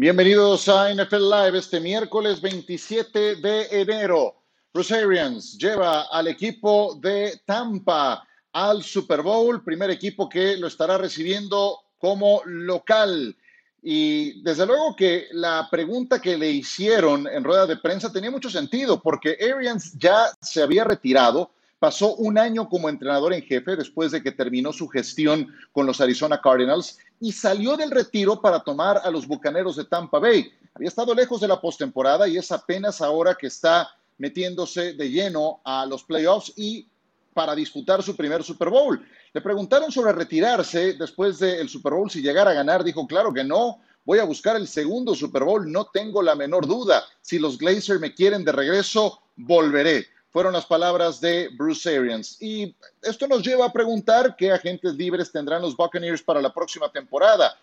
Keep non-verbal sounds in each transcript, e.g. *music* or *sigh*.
Bienvenidos a NFL Live este miércoles 27 de enero. Bruce Arians lleva al equipo de Tampa al Super Bowl, primer equipo que lo estará recibiendo como local. Y desde luego que la pregunta que le hicieron en rueda de prensa tenía mucho sentido, porque Arians ya se había retirado, pasó un año como entrenador en jefe después de que terminó su gestión con los Arizona Cardinals y salió del retiro para tomar a los Bucaneros de Tampa Bay. Había estado lejos de la postemporada y es apenas ahora que está metiéndose de lleno a los playoffs y para disputar su primer Super Bowl. Le preguntaron sobre retirarse después del Super Bowl si llegara a ganar. Dijo, claro que no, voy a buscar el segundo Super Bowl, no tengo la menor duda. Si los Glazers me quieren de regreso, volveré fueron las palabras de Bruce Arians. Y esto nos lleva a preguntar qué agentes libres tendrán los Buccaneers para la próxima temporada.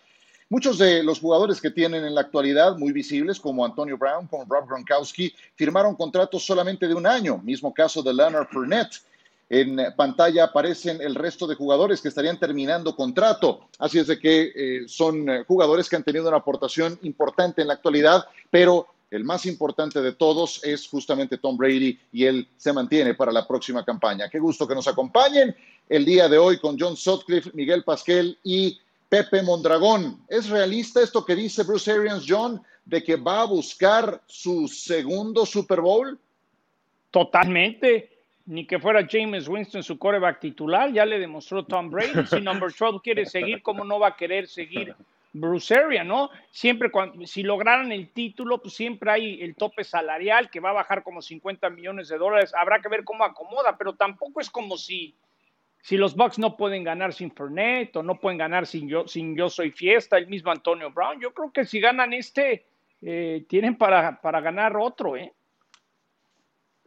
Muchos de los jugadores que tienen en la actualidad muy visibles, como Antonio Brown, como Rob Gronkowski, firmaron contratos solamente de un año. Mismo caso de Leonard Fournette. En pantalla aparecen el resto de jugadores que estarían terminando contrato. Así es de que eh, son eh, jugadores que han tenido una aportación importante en la actualidad, pero el más importante de todos es justamente Tom Brady y él se mantiene para la próxima campaña. Qué gusto que nos acompañen el día de hoy con John Sutcliffe, Miguel Pasquel y Pepe Mondragón. ¿Es realista esto que dice Bruce Arians, John, de que va a buscar su segundo Super Bowl? Totalmente. Ni que fuera James Winston su coreback titular, ya le demostró Tom Brady. Si number 12 quiere seguir, ¿cómo no va a querer seguir Bruceria, ¿no? Siempre cuando, si lograran el título, pues siempre hay el tope salarial que va a bajar como 50 millones de dólares. Habrá que ver cómo acomoda, pero tampoco es como si, si los Bucks no pueden ganar sin Fernet o no pueden ganar sin yo, sin yo soy fiesta, el mismo Antonio Brown. Yo creo que si ganan este, eh, tienen para, para ganar otro, ¿eh?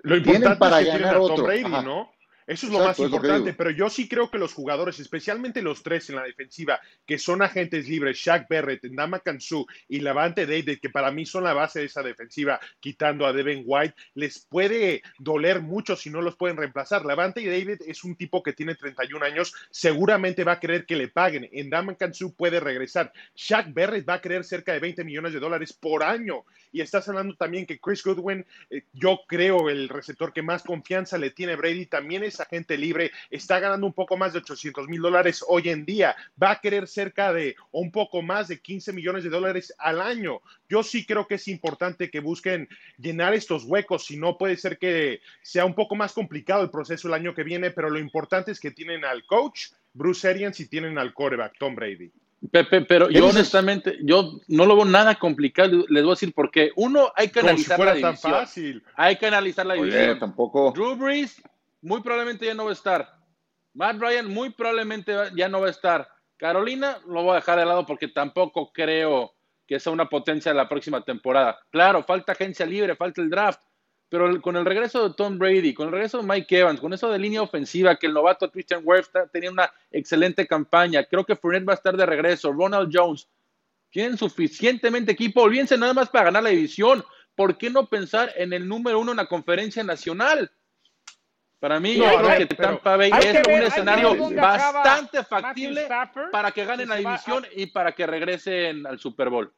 Lo importante para es que ganar otro. Tom Brady, ¿no? Eso es lo más importante, pero yo sí creo que los jugadores, especialmente los tres en la defensiva, que son agentes libres, Shaq Barrett, Ndama Kansu y Lavante David, que para mí son la base de esa defensiva, quitando a Devin White, les puede doler mucho si no los pueden reemplazar. Lavante David es un tipo que tiene 31 años, seguramente va a querer que le paguen. Ndama Kansu puede regresar. Shaq Barrett va a querer cerca de 20 millones de dólares por año. Y estás hablando también que Chris Goodwin, eh, yo creo el receptor que más confianza le tiene Brady, también es agente libre, está ganando un poco más de 800 mil dólares hoy en día, va a querer cerca de un poco más de 15 millones de dólares al año. Yo sí creo que es importante que busquen llenar estos huecos, si no puede ser que sea un poco más complicado el proceso el año que viene, pero lo importante es que tienen al coach Bruce Arians y tienen al quarterback Tom Brady. Pepe, pero yo honestamente, yo no lo veo nada complicado. Les voy a decir porque uno hay que analizar la división. Hay que analizar la división. tampoco. Drew Brees muy probablemente ya no va a estar. Matt Ryan muy probablemente ya no va a estar. Carolina lo voy a dejar de lado porque tampoco creo que sea una potencia la próxima temporada. Claro, falta agencia libre, falta el draft, pero con el regreso de Tom Brady, con el regreso de Mike Evans, con eso de línea ofensiva, que el novato Christian Wirth tenía una excelente campaña, creo que Fournette va a estar de regreso, Ronald Jones, tienen suficientemente equipo, olvídense nada más para ganar la división, ¿por qué no pensar en el número uno en la conferencia nacional? Para mí, creo que Tampa Bay es un escenario bastante factible para que ganen la división y para que regresen al Super Bowl.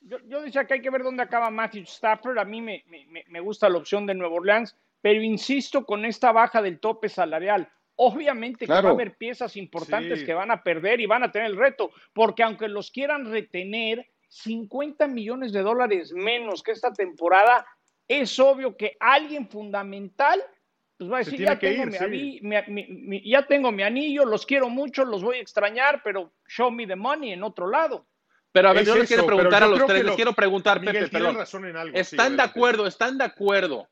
Yo, decía que hay que ver dónde acaba Matthew Stafford. A mí me, me, gusta la opción de Nueva Orleans, pero insisto con esta baja del tope salarial. Obviamente que va a haber piezas importantes que van a perder y van a tener el reto, porque aunque los quieran retener, 50 millones de dólares menos que esta temporada, es obvio que alguien fundamental pues va a decir, ya tengo, mi, ya tengo mi anillo, los quiero mucho, los voy a extrañar, pero show me the money en otro lado. Pero a ver, yo les quiero preguntar a los tres, les quiero preguntar, Pepe, perdón. ¿Están de acuerdo, están de acuerdo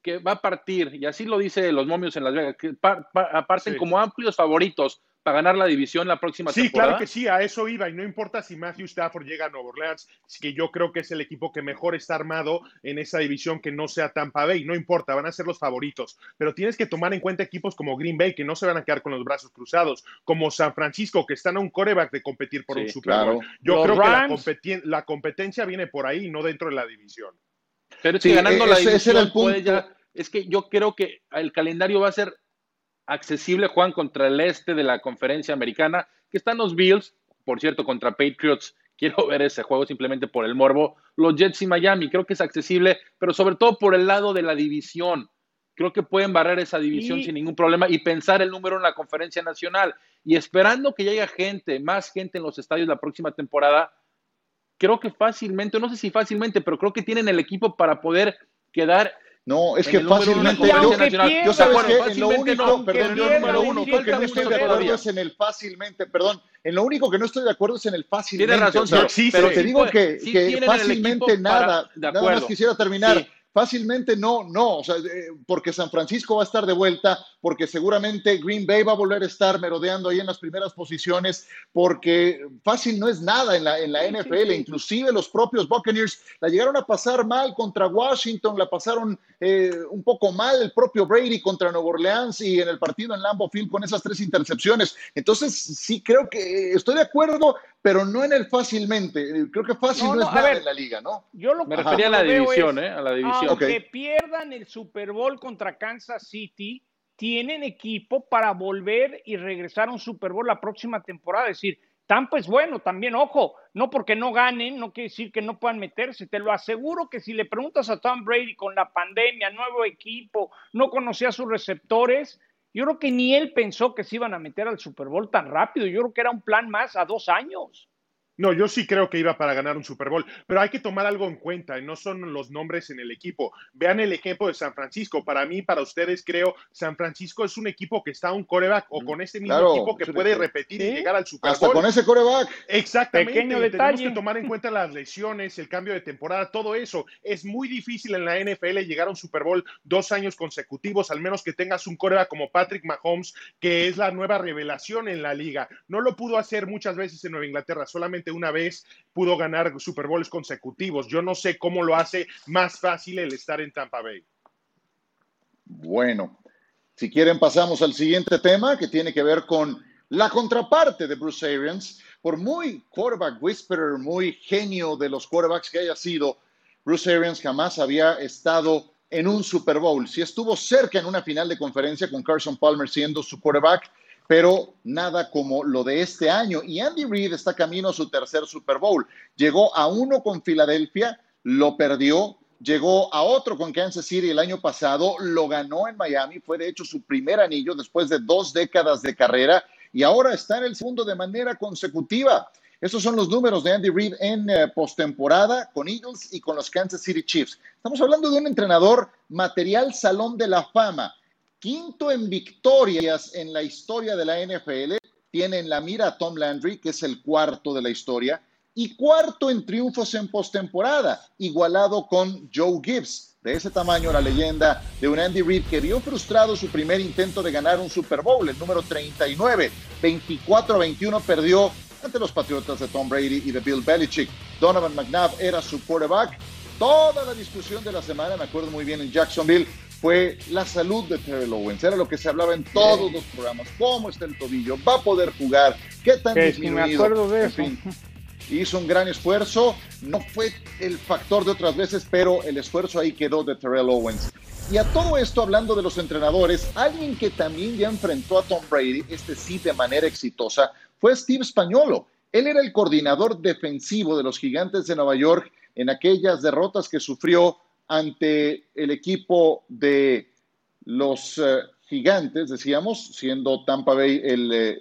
que va a partir, y así lo dice los momios en Las Vegas, que parten como amplios favoritos para ganar la división la próxima sí, temporada. Sí, claro que sí, a eso iba. Y no importa si Matthew Stafford llega a Nueva Orleans, que yo creo que es el equipo que mejor está armado en esa división que no sea Tampa Bay. No importa, van a ser los favoritos. Pero tienes que tomar en cuenta equipos como Green Bay, que no se van a quedar con los brazos cruzados, como San Francisco, que están a un coreback de competir por un Super Bowl. Yo creo que la, competencia viene por ahí, no dentro de la división. Pero si ganando la división, es que yo creo que el calendario va a ser accesible, Juan, contra el este de la conferencia americana, que están los Bills, por cierto, contra Patriots, *laughs* quiero ver ese juego simplemente por el morbo. Los Jets y Miami, creo que es accesible, pero sobre todo por el lado de la división. Creo que pueden barrer esa división sin ningún problema y pensar el número en la conferencia nacional. Y esperando que llegue gente, más gente en los estadios la próxima temporada, creo que fácilmente, no sé si fácilmente, pero creo que tienen el equipo para poder quedar no, es que fácilmente yo, yo sabes que en lo único, perdón, yo uno, que no estoy de acuerdo es en el fácilmente, perdón, en lo único que no estoy de acuerdo es en el fácilmente. Tiene razón, pero te digo que, que fácilmente nada, nada más quisiera terminar. Fácilmente no, no, o sea, eh, porque San Francisco va a estar de vuelta, porque seguramente Green Bay va a volver a estar merodeando ahí en las primeras posiciones, porque fácil no es nada en la, en la NFL, inclusive los propios Buccaneers la llegaron a pasar mal contra Washington, la pasaron eh, un poco mal el propio Brady contra Nueva Orleans y en el partido en Lambeau Field con esas tres intercepciones. Entonces, sí creo que estoy de acuerdo, pero no en el fácilmente. Creo que fácil no, es nada en la liga, ¿no? Yo lo Me refería a la división, ¿eh? A la división. Aunque pierdan el Super Bowl contra Kansas City, tienen equipo para volver y regresar a un Super Bowl la próxima temporada. Es decir, Tampa es bueno también, ojo, no porque no ganen, no quiere decir que no puedan meterse. Te lo aseguro que si le preguntas a Tom Brady con la pandemia, nuevo equipo, no conocía a sus receptores, yo creo que ni él pensó que se iban a meter al Super Bowl tan rápido. Yo creo que era un plan más a dos años. No, yo sí creo que iba para ganar un Super Bowl, pero hay que tomar algo en cuenta, y no son los nombres en el equipo. Vean el ejemplo de San Francisco. Para mí, para ustedes, creo, San Francisco es un equipo que está a un coreback o con este mismo equipo que puede repetir y llegar al Super Bowl. Hasta con ese coreback. Exactamente. Pequeño Tenemos que tomar en cuenta las lesiones, el cambio de temporada, todo eso. Es muy difícil en la NFL llegar a un Super Bowl dos años consecutivos, al menos que tengas un coreback como Patrick Mahomes, que es la nueva revelación en la liga. No lo pudo hacer muchas veces en Nueva Inglaterra, solamente una vez pudo ganar Super Bowls consecutivos. Yo no sé cómo lo hace más fácil el estar en Tampa Bay. Bueno, si quieren pasamos al siguiente tema que tiene que ver con la contraparte de Bruce Arians. Por muy quarterback whisperer, muy genio de los quarterbacks que haya sido, Bruce Arians jamás había estado en un Super Bowl. Si estuvo cerca en una final de conferencia con Carson Palmer siendo su quarterback, pero nada como lo de este año. Y Andy Reid está camino a su tercer Super Bowl. Llegó a uno con Filadelfia, lo perdió. Llegó a otro con Kansas City el año pasado, lo ganó en Miami, fue de hecho su primer anillo después de dos décadas de carrera y ahora está en el segundo de manera consecutiva. Esos son los números de Andy Reid en eh, postemporada con Eagles y con los Kansas City Chiefs. Estamos hablando de un entrenador material salón de la fama quinto en victorias en la historia de la NFL. Tiene en la mira a Tom Landry, que es el cuarto de la historia, y cuarto en triunfos en postemporada, igualado con Joe Gibbs. De ese tamaño, la leyenda de un Andy Reid que vio frustrado su primer intento de ganar un Super Bowl, el número 39. 24-21 perdió ante los Patriotas de Tom Brady y de Bill Belichick. Donovan McNabb era su quarterback. Toda la discusión de la semana, me acuerdo muy bien en Jacksonville, fue la salud de Terrell Owens. Era lo que se hablaba en todos los programas. ¿Cómo está el tobillo? ¿Va a poder jugar? ¿Qué tan disminuido? me acuerdo de eso. hizo un gran esfuerzo. No fue el factor de otras veces, pero el esfuerzo ahí quedó de Terrell Owens. Y a todo esto, hablando de los entrenadores, alguien que también ya enfrentó a Tom Brady, este sí de manera exitosa, fue Steve Spagnolo. Él era el coordinador defensivo de los Gigantes de Nueva York en aquellas derrotas que sufrió ante el equipo de los eh, gigantes, decíamos, siendo Tampa Bay el, eh,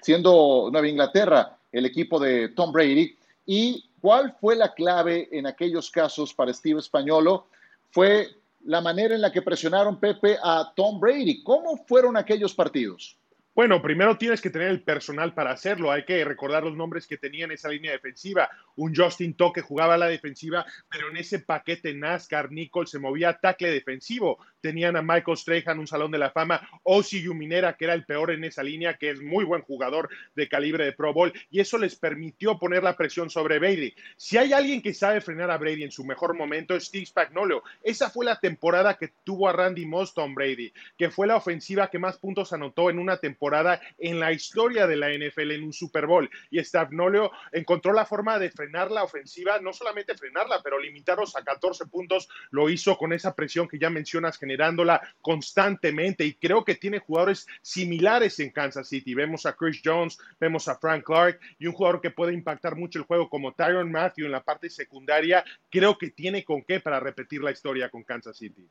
siendo Nueva Inglaterra el equipo de Tom Brady. ¿Y cuál fue la clave en aquellos casos para Steve Españolo? Fue la manera en la que presionaron Pepe a Tom Brady. ¿Cómo fueron aquellos partidos? Bueno, primero tienes que tener el personal para hacerlo. Hay que recordar los nombres que tenía en esa línea defensiva. Un Justin Toque jugaba a la defensiva, pero en ese paquete NASCAR, Nichols se movía a tackle defensivo. Tenían a Michael Strahan, un salón de la fama, Ozzy Yuminera, que era el peor en esa línea, que es muy buen jugador de calibre de Pro Bowl, y eso les permitió poner la presión sobre Brady. Si hay alguien que sabe frenar a Brady en su mejor momento, es Steve Spagnuolo. Esa fue la temporada que tuvo a Randy Moss Brady, que fue la ofensiva que más puntos anotó en una temporada en la historia de la NFL en un Super Bowl. Y Spagnuolo encontró la forma de frenar frenar la ofensiva, no solamente frenarla, pero limitarlos a 14 puntos, lo hizo con esa presión que ya mencionas, generándola constantemente. Y creo que tiene jugadores similares en Kansas City. Vemos a Chris Jones, vemos a Frank Clark y un jugador que puede impactar mucho el juego como Tyron Matthew en la parte secundaria. Creo que tiene con qué para repetir la historia con Kansas City.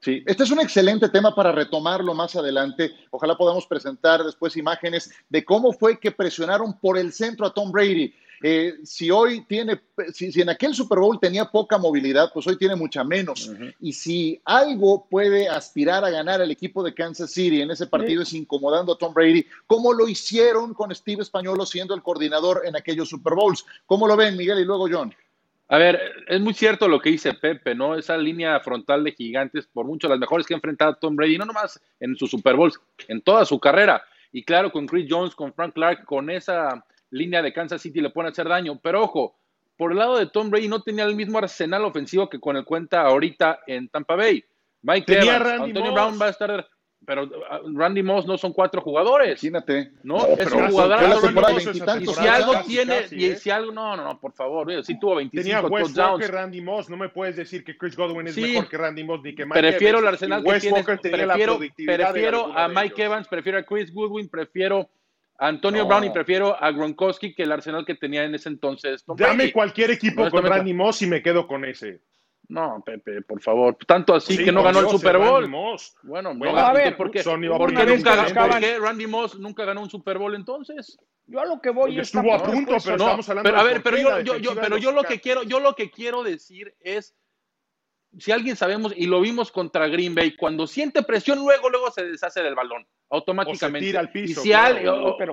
Sí, este es un excelente tema para retomarlo más adelante. Ojalá podamos presentar después imágenes de cómo fue que presionaron por el centro a Tom Brady. Eh, si hoy tiene, si, en aquel Super Bowl tenía poca movilidad, pues hoy tiene mucha menos. Y si algo puede aspirar a ganar el equipo de Kansas City en ese partido es incomodando a Tom Brady, como lo hicieron con Steve Españolo siendo el coordinador en aquellos Super Bowls. ¿Cómo lo ven, Miguel? Y luego John. A ver, es muy cierto lo que dice Pepe, ¿no? Esa línea frontal de gigantes, por mucho las mejores que ha enfrentado Tom Brady, no nomás en sus Super Bowls, en toda su carrera. Y claro, con Chris Jones, con Frank Clark, con esa línea de Kansas City le pueden hacer daño. Pero ojo, por el lado de Tom Brady no tenía el mismo arsenal ofensivo que con el cuenta ahorita en Tampa Bay. Mike Evans, Antonio Brown va a estar pero ah, Randy Moss no son cuatro jugadores. Imagínate. No, es un jugador. Y si algo tiene, y ¿eh? si algo, no, no, no, por favor, si tuvo 25 Tenía Wes Walker, Randy Moss, no me puedes decir que Chris Godwin es mejor que Randy Moss ni que Mike Prefiero el Arsenal que tienes, prefiero, prefiero a Mike Evans, prefiero a Chris Goodwin, prefiero a Antonio Brown y prefiero a Gronkowski que el Arsenal que tenía en ese entonces. Dame cualquier equipo con Randy Moss y me quedo con ese. No, Pepe, por favor. Tanto así que no ganó el Super Bowl. Bueno, bueno, a ver, ¿por qué, nunca, Randy Moss nunca ganó un Super Bowl entonces? Yo a lo que voy es estuvo a punto, pero estamos hablando pero, a ver, pero yo, yo, yo, pero yo lo que quiero, yo lo que quiero decir es si alguien sabemos y lo vimos contra Green Bay, cuando siente presión luego luego se deshace del balón automáticamente. O tira al piso, y si,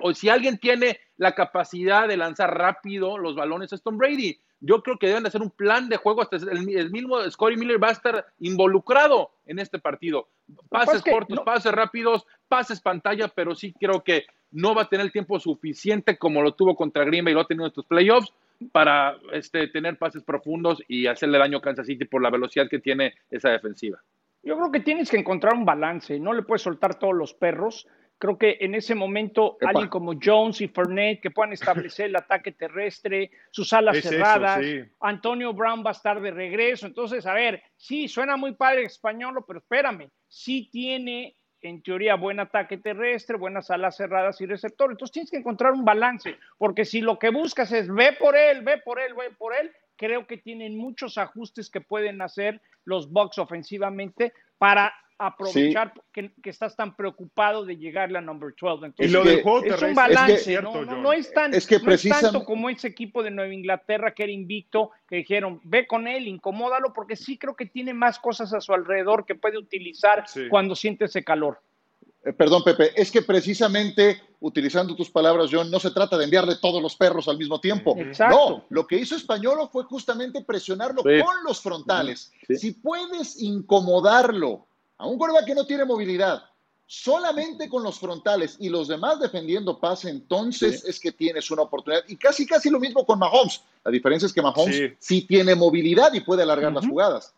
o, si alguien tiene la capacidad de lanzar rápido los balones es Tom Brady. Yo creo que deben de hacer un plan de juego. Hasta el, mismo Scotty Miller va a estar involucrado en este partido. Pases cortos, pases rápidos, pases pantalla, pero sí creo que no va a tener el tiempo suficiente como lo tuvo contra Green Bay y lo ha tenido en estos playoffs para este, tener pases profundos y hacerle daño a Kansas City por la velocidad que tiene esa defensiva. Yo creo que tienes que encontrar un balance, no le puedes soltar todos los perros Creo que en ese momento alguien como Jones y Fernet que puedan establecer el ataque terrestre, sus alas cerradas, Antonio Brown va a estar de regreso. Entonces, a ver, sí, suena muy padre español, pero espérame, sí tiene en teoría buen ataque terrestre, buenas alas cerradas y receptor. Entonces tienes que encontrar un balance, porque si lo que buscas es ve por él, ve por él, ve por él, creo que tienen muchos ajustes que pueden hacer los Bucks ofensivamente para aprovechar que, estás tan preocupado de llegarle a number 12. Entonces, es un balance, no, es tan, tanto como ese equipo de Nueva Inglaterra que era invicto, que dijeron, ve con él, incomódalo, porque sí creo que tiene más cosas a su alrededor que puede utilizar cuando siente ese calor. Eh, perdón, Pepe, es que precisamente, utilizando tus palabras, John, no se trata de enviarle todos los perros al mismo tiempo. No, lo que hizo Españolo fue justamente presionarlo con los frontales. Si puedes incomodarlo a un quarterback que no tiene movilidad, solamente con los frontales y los demás defendiendo pase, entonces es que tienes una oportunidad. Y casi, casi lo mismo con Mahomes. La diferencia es que Mahomes sí, tiene movilidad y puede alargar las jugadas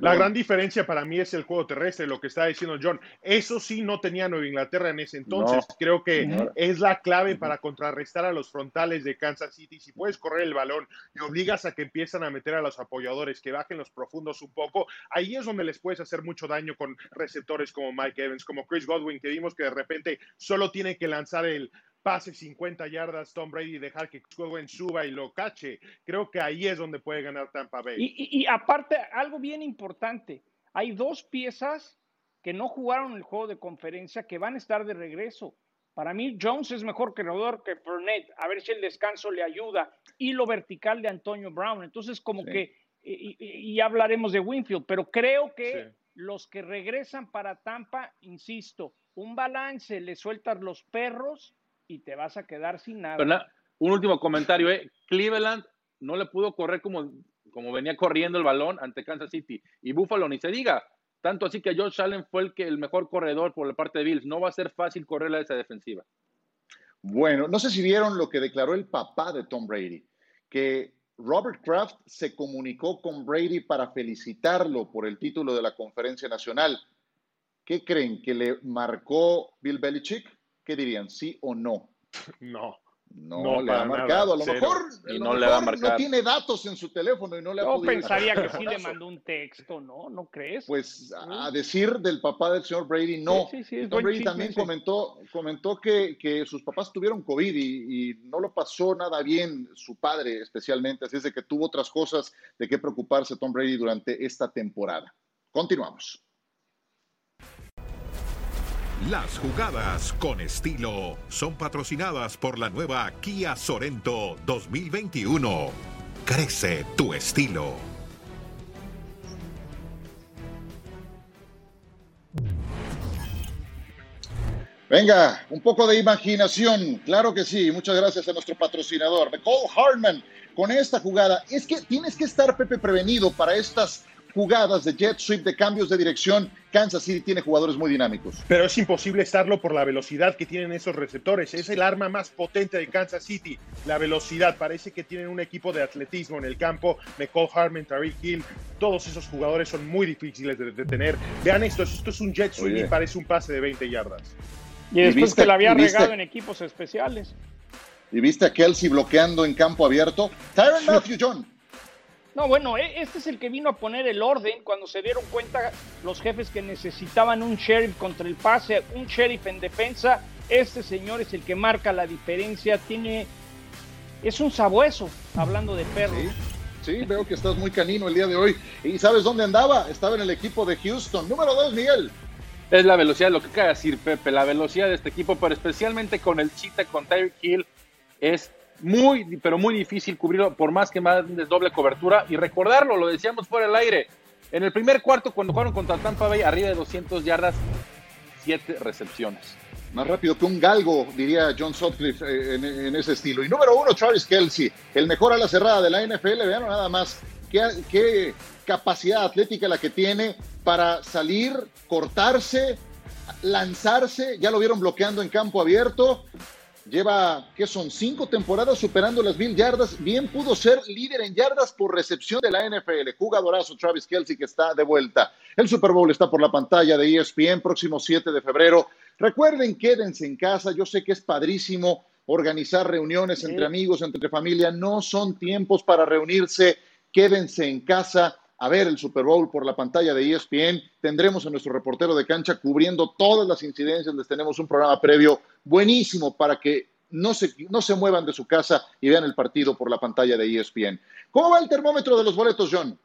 la gran diferencia para mí es el juego terrestre, lo que está diciendo John. Eso sí no tenía Nueva Inglaterra en ese entonces. Creo que es la clave para contrarrestar a los frontales de Kansas City. Si puedes correr el balón y obligas a que empiezan a meter a los apoyadores, que bajen los profundos un poco, ahí es donde les puedes hacer mucho daño con receptores como Mike Evans, como Chris Godwin, que vimos que de repente solo tiene que lanzar el pase 50 yardas Tom Brady y dejar que Godwin suba y lo cache. Creo que ahí es donde puede ganar Tampa Bay. Y, aparte, algo bien importante, hay dos piezas que no jugaron el juego de conferencia que van a estar de regreso. Para mí, Jones es mejor corredor que Burnett. A ver si el descanso le ayuda. Y lo vertical de Antonio Brown. Entonces, como que, y, hablaremos de Winfield, pero creo que los que regresan para Tampa, insisto, un balance, le sueltas los perros y te vas a quedar sin nada. Un último comentario, ¿eh? Cleveland no le pudo correr como, como venía corriendo el balón ante Kansas City. Y Buffalo ni se diga. Tanto así que Josh Allen fue el, que, el mejor corredor por la parte de Bills. No va a ser fácil correrle a esa defensiva. Bueno, no sé si vieron lo que declaró el papá de Tom Brady, que Robert Kraft se comunicó con Brady para felicitarlo por el título de la conferencia nacional. ¿Qué creen? ¿Que le marcó Bill Belichick? ¿Qué dirían? ¿Sí o no? No. No, le ha marcado. A lo mejor, no, le no tiene datos en su teléfono y no le ha Yo pensaría que sí le *laughs* mandó un texto, ¿no? ¿No crees? Pues a decir del papá del señor Brady, no. Sí, sí, Tom Brady también comentó, comentó que, que, sus papás tuvieron COVID y, y, no lo pasó nada bien su padre especialmente, así es de que tuvo otras cosas de qué preocuparse Tom Brady durante esta temporada. Continuamos. Las jugadas con estilo son patrocinadas por la nueva Kia Sorento 2021. Crece tu estilo. Venga, un poco de imaginación, claro que sí. Muchas gracias a nuestro patrocinador, Nicole Hartman, con esta jugada. Es que tienes que estar, Pepe, prevenido para estas jugadas de jet sweep, de cambios de dirección. Kansas City tiene jugadores muy dinámicos. Pero es imposible estarlo por la velocidad que tienen esos receptores. Es el arma más potente de Kansas City, la velocidad. Parece que tienen un equipo de atletismo en el campo. McCall Harmon, Tariq Hill, todos esos jugadores son muy difíciles de detener. Vean esto, esto es un jet sweep y parece un pase de 20 yardas. Y después que la había regado en equipos especiales. ¿Y viste a Kelsey bloqueando en campo abierto? Tyron Matthew John no, bueno, e, este es el que vino a poner el orden cuando se dieron cuenta los jefes que necesitaban un sheriff contra el pase, un sheriff en defensa. Este señor es el que marca la diferencia, tiene es un sabueso, hablando de perro. Sí, veo que estás muy canino el día de hoy. ¿Y sabes dónde andaba? Estaba en el equipo de Houston. Número dos, Miguel. Es la velocidad, lo que acaba de decir Pepe, la velocidad de este equipo, pero especialmente con el chita, con Tyreek Hill, es muy, pero muy difícil cubrirlo, por más que más doble cobertura. Y recordarlo, lo decíamos fuera del aire. En el primer cuarto, cuando jugaron contra Tampa Bay, arriba de 200 yardas, 7 recepciones. Más rápido que un galgo, diría John Sutcliffe eh, en, ese estilo. Y número uno, Travis Kelsey, el mejor a la cerrada de la NFL. Vean nada más qué, qué capacidad atlética la que tiene para salir, cortarse, lanzarse. Ya lo vieron bloqueando en campo abierto Lleva, ¿qué son? Cinco temporadas superando las mil yardas. Bien pudo ser líder en yardas por recepción de la NFL. Jugadorazo Travis Kelsey que está de vuelta. El Super Bowl está por la pantalla de ESPN próximo 7 de febrero. Recuerden, quédense en casa. Yo sé que es padrísimo organizar reuniones entre amigos, entre familia. No son tiempos para reunirse. Quédense en casa a ver el Super Bowl por la pantalla de ESPN. Tendremos a nuestro reportero de cancha cubriendo todas las incidencias. Les tenemos un programa previo buenísimo para que no se, no se muevan de su casa y vean el partido por la pantalla de ESPN. ¿Cómo va el termómetro de los boletos, John?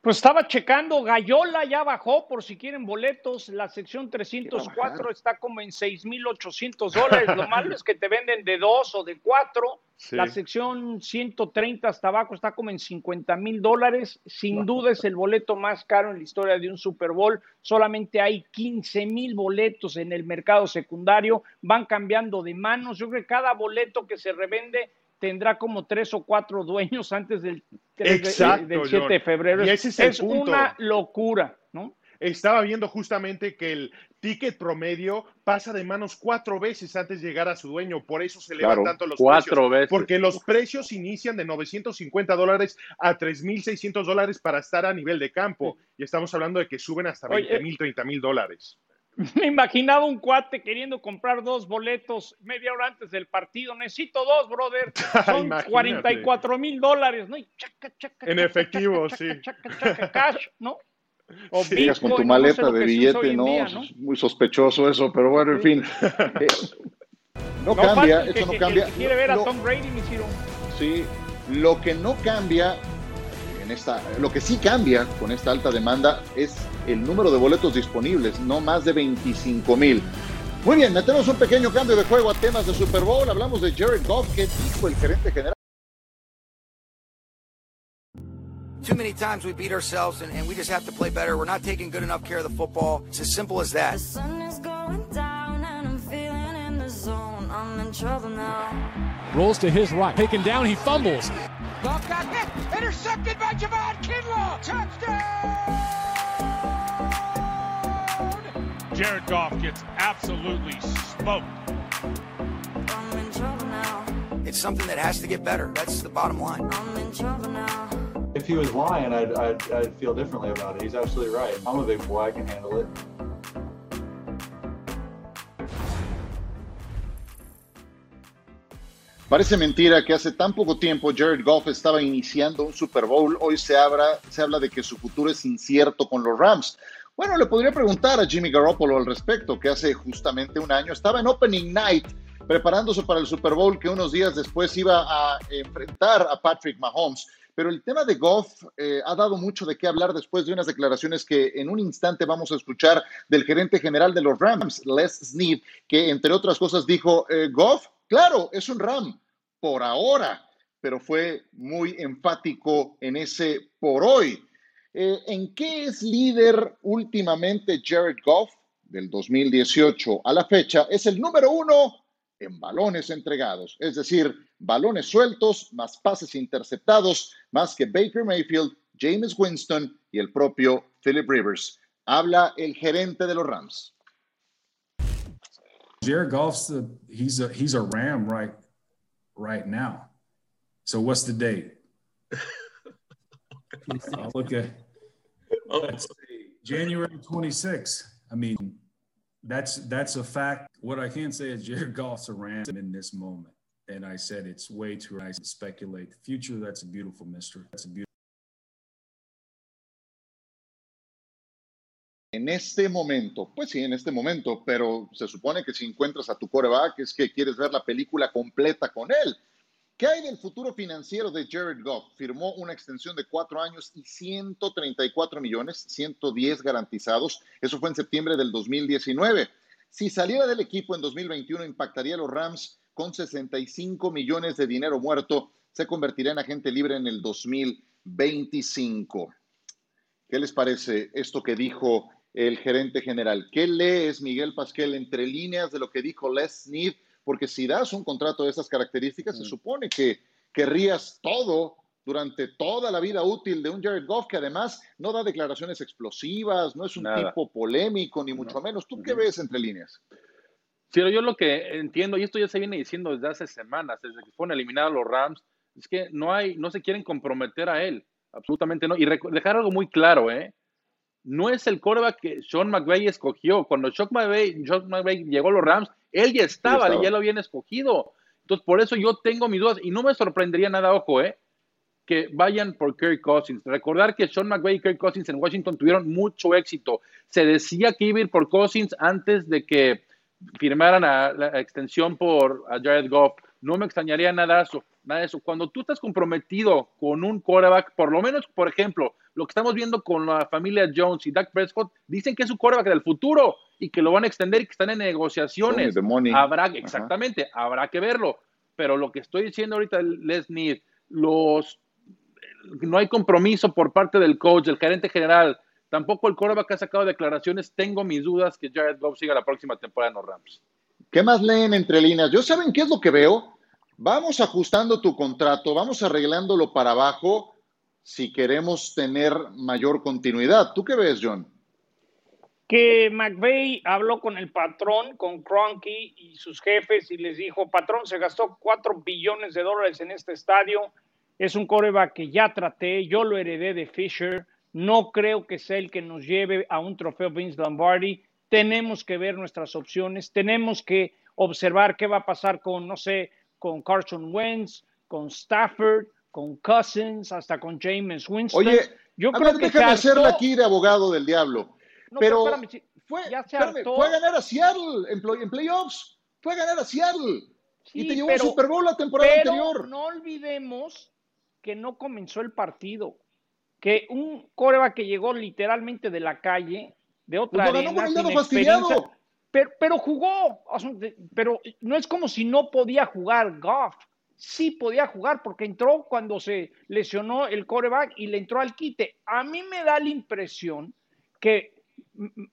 Pues estaba checando, Gallola ya bajó por si quieren boletos, la sección 304 está como en 6.800 dólares, lo malo es que te venden de dos o de cuatro, la sección 130 hasta abajo está como en 50 mil dólares, sin duda es el boleto más caro en la historia de un Super Bowl, solamente hay 15 mil boletos en el mercado secundario, van cambiando de manos, yo creo que cada boleto que se revende tendrá como tres o cuatro dueños antes del, 7 de febrero. Y ese es, una locura, ¿no? Estaba viendo justamente que el ticket promedio pasa de manos cuatro veces antes de llegar a su dueño, por eso se elevan tanto los cuatro Veces. Porque los precios inician de 950 dólares a 3.600 dólares para estar a nivel de campo, y estamos hablando de que suben hasta 20 mil, 30 mil dólares. *laughs* Me imaginaba un cuate queriendo comprar dos boletos media hora antes del partido. Necesito dos, brother. *laughs* Son 44 mil dólares, ¿no? en efectivo, sí. cash, ¿no? *laughs* O con tu maleta de billete, ¿no? Muy sospechoso eso, pero bueno, en fin. Eh, no, cambia, eso no cambia. quiere ver a Tom Brady, mi Sí, lo que no cambia esta, lo que sí cambia con esta alta demanda es el número de boletos disponibles, no más de 25 mil. Muy bien, metemos un pequeño cambio de juego a temas de Super Bowl. Hablamos de Jared Goff, que dijo el gerente general. Too many times we beat ourselves and, and we just have to play better. We're not taking good enough care of the football. It's as simple as that. The sun is going down and I'm feeling in the zone. I'm in trouble now. Rolls to his right. Taken down, he fumbles. Goff got hit. Intercepted by Javon Kinlaw. Touchdown! Jared Goff gets absolutely smoked. I'm in trouble now. It's something that has to get better. That's the bottom line. I'm in trouble now. If he was lying, I'd, I'd, I'd feel differently about it. He's absolutely right. I'm a big boy. I can handle it. Parece mentira que hace tan poco tiempo Jared Goff estaba iniciando un Super Bowl. Hoy se, habla, se habla de que su futuro es incierto con los Rams. Bueno, le podría preguntar a Jimmy Garoppolo al respecto, que hace justamente un año estaba en Opening Night preparándose para el Super Bowl que unos días después iba a enfrentar a Patrick Mahomes. Pero el tema de Goff eh, ha dado mucho de qué hablar después de unas declaraciones que en un instante vamos a escuchar del gerente general de los Rams, Les Snead, que entre otras cosas dijo, eh, Goff Claro, es un Ram por ahora, pero fue muy enfático en ese por hoy. Eh, ¿En qué es líder últimamente Jared Goff? Del 2018 a la fecha, es el número uno en balones entregados, es decir, balones sueltos más pases interceptados, más que Baker Mayfield, James Winston y el propio Philip Rivers. Habla el gerente de los Rams. Jared Goff's a, he's a he's a Ram right right now. So what's the date? *laughs* I'll look at let's see, January 26th. I mean, that's that's a fact. What I can say is Jared Goff's a Ram in this moment. And I said it's way too early to speculate the future. That's a beautiful mystery. That's a beautiful En este momento, pues sí, en este momento, pero se supone que si encuentras a tu coreback es que quieres ver la película completa con él. ¿Qué hay del futuro financiero de Jared Goff? Firmó una extensión de cuatro años y 134 millones, 110 garantizados. Eso fue en septiembre del 2019. Si saliera del equipo en 2021, impactaría a los Rams con 65 millones de dinero muerto. Se convertirá en agente libre en el 2025. ¿Qué les parece esto que dijo el gerente general. ¿Qué lees, Miguel Pasquel, entre líneas de lo que dijo Les Snead? Porque si das un contrato de esas características, se mm. supone que querrías todo durante toda la vida útil de un Jared Goff, que además no da declaraciones explosivas, no es un tipo polémico, ni mucho menos. ¿Tú qué ves entre líneas? Sí, yo lo que entiendo, y esto ya se viene diciendo desde hace semanas, desde que fueron eliminados los Rams, es que no hay, no se quieren comprometer a él, absolutamente no. Y dejar algo muy claro, ¿eh? No es el coreback que Sean McVay escogió. Cuando Sean McVay, llegó a los Rams, él ya estaba, ya lo habían escogido. Entonces, por eso yo tengo mis dudas y no me sorprendería nada, ojo, ¿eh? que vayan por Kirk Cousins. Recordar que Sean McVay y Kirk Cousins en Washington tuvieron mucho éxito. Se decía que iba a ir por Cousins antes de que firmaran la extensión por Jared Goff. No me extrañaría nada eso, nada de eso. Cuando tú estás comprometido con un quarterback, por lo menos, por ejemplo, lo que estamos viendo con la familia Jones y Dak Prescott, dicen que es su quarterback del futuro y que lo van a extender y que están en negociaciones. Habrá, exactamente, habrá que verlo. Pero lo que estoy diciendo ahorita, Les Need, los, no hay compromiso por parte del coach, del gerente general, tampoco el quarterback ha sacado declaraciones. Tengo mis dudas que Jared Goff siga la próxima temporada en los Rams. ¿Qué más leen entre líneas? Yo saben qué es lo que veo. Vamos ajustando tu contrato, vamos arreglándolo para abajo si queremos tener mayor continuidad. ¿Tú qué ves, John? Que McVeigh habló con el patrón, con Cronky y sus jefes y les dijo, patrón, se gastó cuatro billones de dólares en este estadio, es un coreback que ya traté, yo lo heredé de Fisher, no creo que sea el que nos lleve a un trofeo Vince Lombardi, tenemos que ver nuestras opciones, tenemos que observar qué va a pasar con, no sé, con Carson Wentz, con Stafford, con Cousins, hasta con James Winston. Oye, yo creo que déjame hacerla aquí de abogado del diablo. pero, fue, fue, a ganar a Seattle en, playoffs. Fue a ganar a Seattle. y te llevó a Super Bowl la temporada pero anterior. No olvidemos que no comenzó el partido. Que un coreback que llegó literalmente de la calle, de otra pues arena, pero, pero, jugó. Pero no es como si no podía jugar Goff sí podía jugar porque entró cuando se lesionó el coreback y le entró al quite. A mí me da la impresión que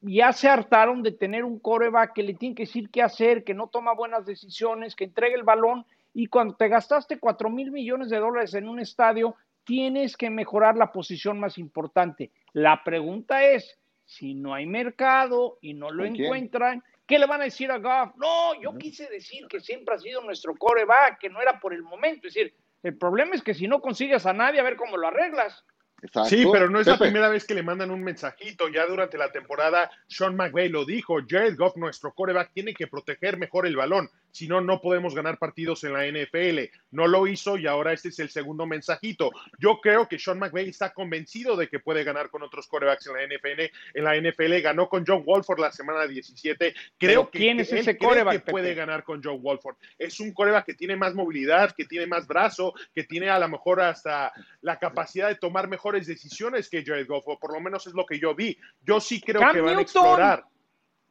ya se hartaron de tener un coreback que le tiene que decir qué hacer, que no toma buenas decisiones, que entregue el balón y cuando te gastaste cuatro mil millones de dólares en un estadio, tienes que mejorar la posición más importante. La pregunta es, si no hay mercado y no lo encuentran, ¿Qué le van a decir a Goff? No, yo quise decir que siempre ha sido nuestro coreback, que no era por el momento. Es decir, el problema es que si no consigues a nadie, a ver cómo lo arreglas. Sí, pero no es la primera vez que le mandan un mensajito. Ya durante la temporada, Sean McVay lo dijo: Jared Goff, nuestro coreback, tiene que proteger mejor el balón. Si no, no podemos ganar partidos en la NFL. No lo hizo y ahora este es el segundo mensajito. Yo creo que Sean McVay está convencido de que puede ganar con otros corebacks en la NFL. En la NFL ganó con John Wolford la semana 17. Creo que, ¿quién es ese coreback, que puede ganar con John Wolford. Es un coreback que tiene más movilidad, que tiene más brazo, que tiene a lo mejor hasta la capacidad de tomar mejores decisiones que Jared Goff, o por lo menos es lo que yo vi. Yo sí creo que van a explorar.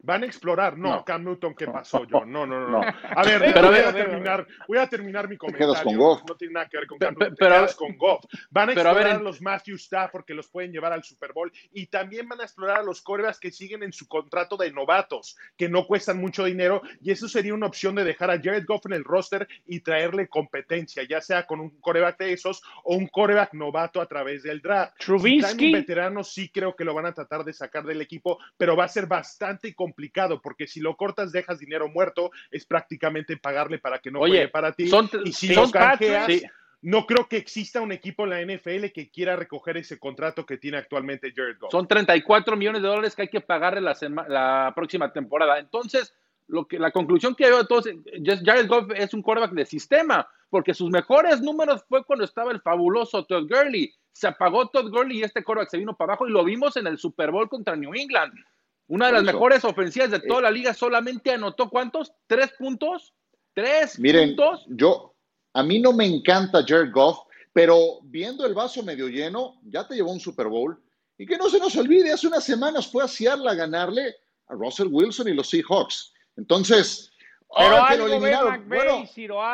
Van a explorar. No, Cam Newton, ¿qué pasó, yo? No, no, no. A ver, pero, voy, a terminar, voy a terminar mi comentario. Con Goff? No tiene nada que ver con Cam Newton. Pero, te con Goff. Van a explorar a, los Matthew Stafford que los pueden llevar al Super Bowl y también van a explorar a los corebacks que siguen en su contrato de novatos, que no cuestan mucho dinero y eso sería una opción de dejar a Jared Goff en el roster y traerle competencia, ya sea con un coreback de esos o un coreback novato a través del draft. Trubisky. Si un veterano sí creo que lo van a tratar de sacar del equipo, pero va a ser bastante complicado complicado, porque si lo cortas, dejas dinero muerto, es prácticamente pagarle para que no Oye, para ti. Son, y si son no creo que exista un equipo en la NFL que quiera recoger ese contrato que tiene actualmente Jared Goff. Son 34 millones de dólares que hay que pagarle la, la próxima temporada. Entonces, lo que, la conclusión que veo entonces, Jared Goff es un quarterback de sistema, porque sus mejores números fue cuando estaba el fabuloso Todd Gurley. Se apagó Todd Gurley y este quarterback se vino para abajo y lo vimos en el Super Bowl contra New England. Una de las mejores ofensivas de toda la liga solamente anotó cuántos? ¿Tres puntos? ¿Tres Miren, puntos? Yo, a mí no me encanta Jared Goff, pero viendo el vaso medio lleno, ya te llevó un Super Bowl. Y que no se nos olvide, hace unas semanas fue a Seattle a ganarle a Russell Wilson y los Seahawks. Entonces, pero que lo eliminaron. bueno,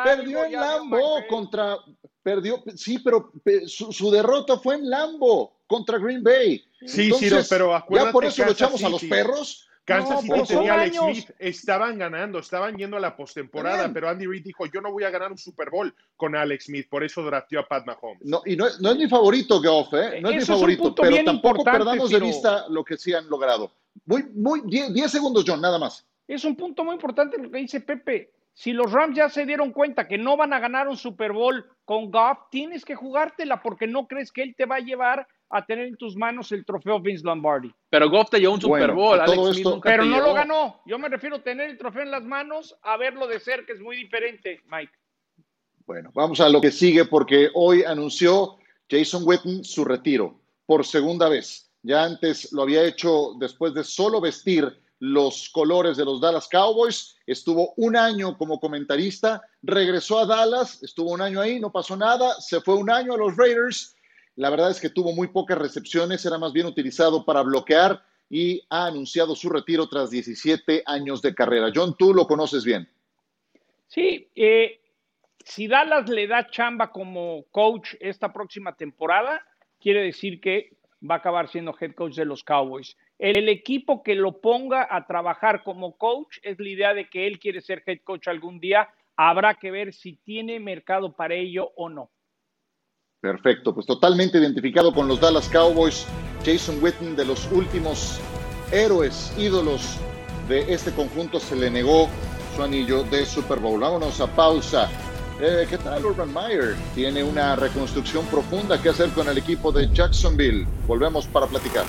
perdió en Lambo contra, perdió, sí, pero su derrota fue en Lambo contra Green Bay. Sí, sí, pero acuérdate. Ya por eso lo echamos a los perros. Kansas City tenía Alex Smith, estaban ganando, estaban yendo a la postemporada, pero Andy Reid dijo, yo no voy a ganar un Super Bowl con Alex Smith, por eso drafteó a Pat Mahomes. No, y no, es mi favorito, Goff, ¿eh? no es mi favorito, pero tampoco perdamos de vista lo que sí han logrado. Muy, muy, 10 segundos, John, nada más. Es un punto muy importante lo que dice Pepe. Si los Rams ya se dieron cuenta que no van a ganar un Super Bowl con Goff, tienes que jugártela porque no crees que él te va a llevar a tener en tus manos el trofeo Vince Lombardi. Pero Goff te llevó un Super Bowl, Alex Pero no lo ganó. Yo me refiero a tener el trofeo en las manos, a verlo de cerca, es muy diferente, Mike. Bueno, vamos a lo que sigue porque hoy anunció Jason Witten su retiro por segunda vez. Ya antes lo había hecho después de solo vestir los colores de los Dallas Cowboys, estuvo un año como comentarista, regresó a Dallas, estuvo un año ahí, no pasó nada, se fue un año a los Raiders la verdad es que tuvo muy pocas recepciones, era más bien utilizado para bloquear y ha anunciado su retiro tras 17 años de carrera. John, tú lo conoces bien. Sí, eh, si Dallas le da chamba como coach esta próxima temporada, quiere decir que va a acabar siendo head coach de los Cowboys. El, equipo que lo ponga a trabajar como coach es la idea de que él quiere ser head coach algún día. Habrá que ver si tiene mercado para ello o no. Perfecto, pues totalmente identificado con los Dallas Cowboys, Jason Witten, de los últimos héroes, ídolos de este conjunto, se le negó su anillo de Super Bowl. Vámonos a pausa. Eh, ¿Qué tal Urban Meyer? Tiene una reconstrucción profunda que hacer con el equipo de Jacksonville. Volvemos para platicar.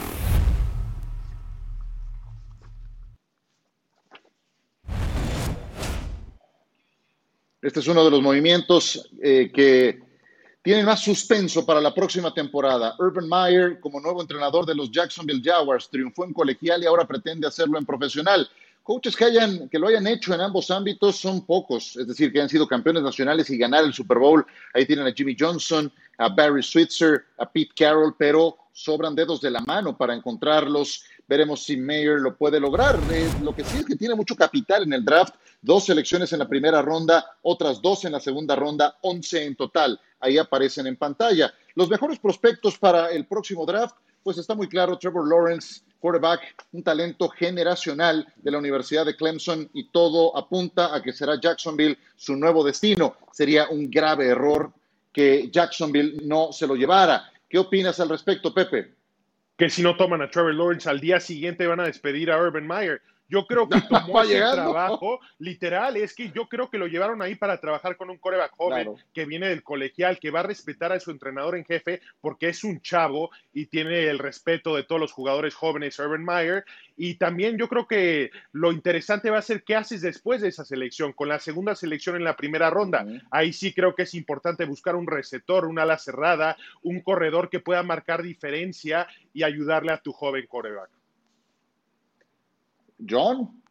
Este es uno de los movimientos eh, que tienen más suspenso para la próxima temporada. Urban Meyer, como nuevo entrenador de los Jacksonville Jaguars, triunfó en colegial y ahora pretende hacerlo en profesional. Coaches que, hayan, que lo hayan hecho en ambos ámbitos son pocos, es decir, que han sido campeones nacionales y ganar el Super Bowl. Ahí tienen a Jimmy Johnson, a Barry Switzer, a Pete Carroll, pero sobran dedos de la mano para encontrarlos. Veremos si Mayer lo puede lograr. Lo que sí es que tiene mucho capital en el draft. Dos selecciones en la primera ronda, otras dos en la segunda ronda, once en total. Ahí aparecen en pantalla. Los mejores prospectos para el próximo draft, pues está muy claro, Trevor Lawrence, quarterback, un talento generacional de la Universidad de Clemson y todo apunta a que será Jacksonville su nuevo destino. Sería un grave error que Jacksonville no se lo llevara. ¿Qué opinas al respecto, Pepe? Que si no toman a Trevor Lawrence al día siguiente van a despedir a Urban Meyer. Yo creo que tomó ese trabajo, literal, es que yo creo que lo llevaron ahí para trabajar con un coreback joven que viene del colegial, que va a respetar a su entrenador en jefe porque es un chavo y tiene el respeto de todos los jugadores jóvenes, Urban Meyer. Y también yo creo que lo interesante va a ser qué haces después de esa selección, con la segunda selección en la primera ronda. Ahí sí creo que es importante buscar un receptor, una ala cerrada, un corredor que pueda marcar diferencia y ayudarle a tu joven coreback. John.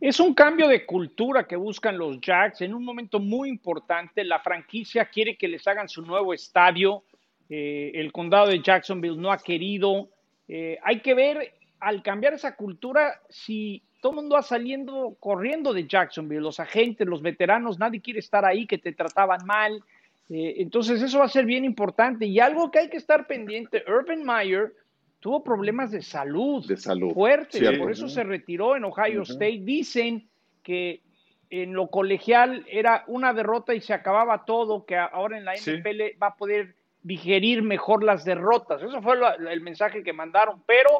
Es un cambio de cultura que buscan los Jacks en un momento muy importante. La franquicia quiere que les hagan su nuevo estadio. Eh, el condado de Jacksonville no ha querido. Eh, hay que ver al cambiar esa cultura si todo el mundo va saliendo corriendo de Jacksonville, los agentes, los veteranos, nadie quiere estar ahí, que te trataban mal. Eh, entonces eso va a ser bien importante. Y algo que hay que estar pendiente, Urban Meyer tuvo problemas de salud, de salud. fuertes, por eso se retiró en Ohio State. Dicen que en lo colegial era una derrota y se acababa todo, que ahora en la NFL va a poder digerir mejor las derrotas. Eso fue el mensaje que mandaron, pero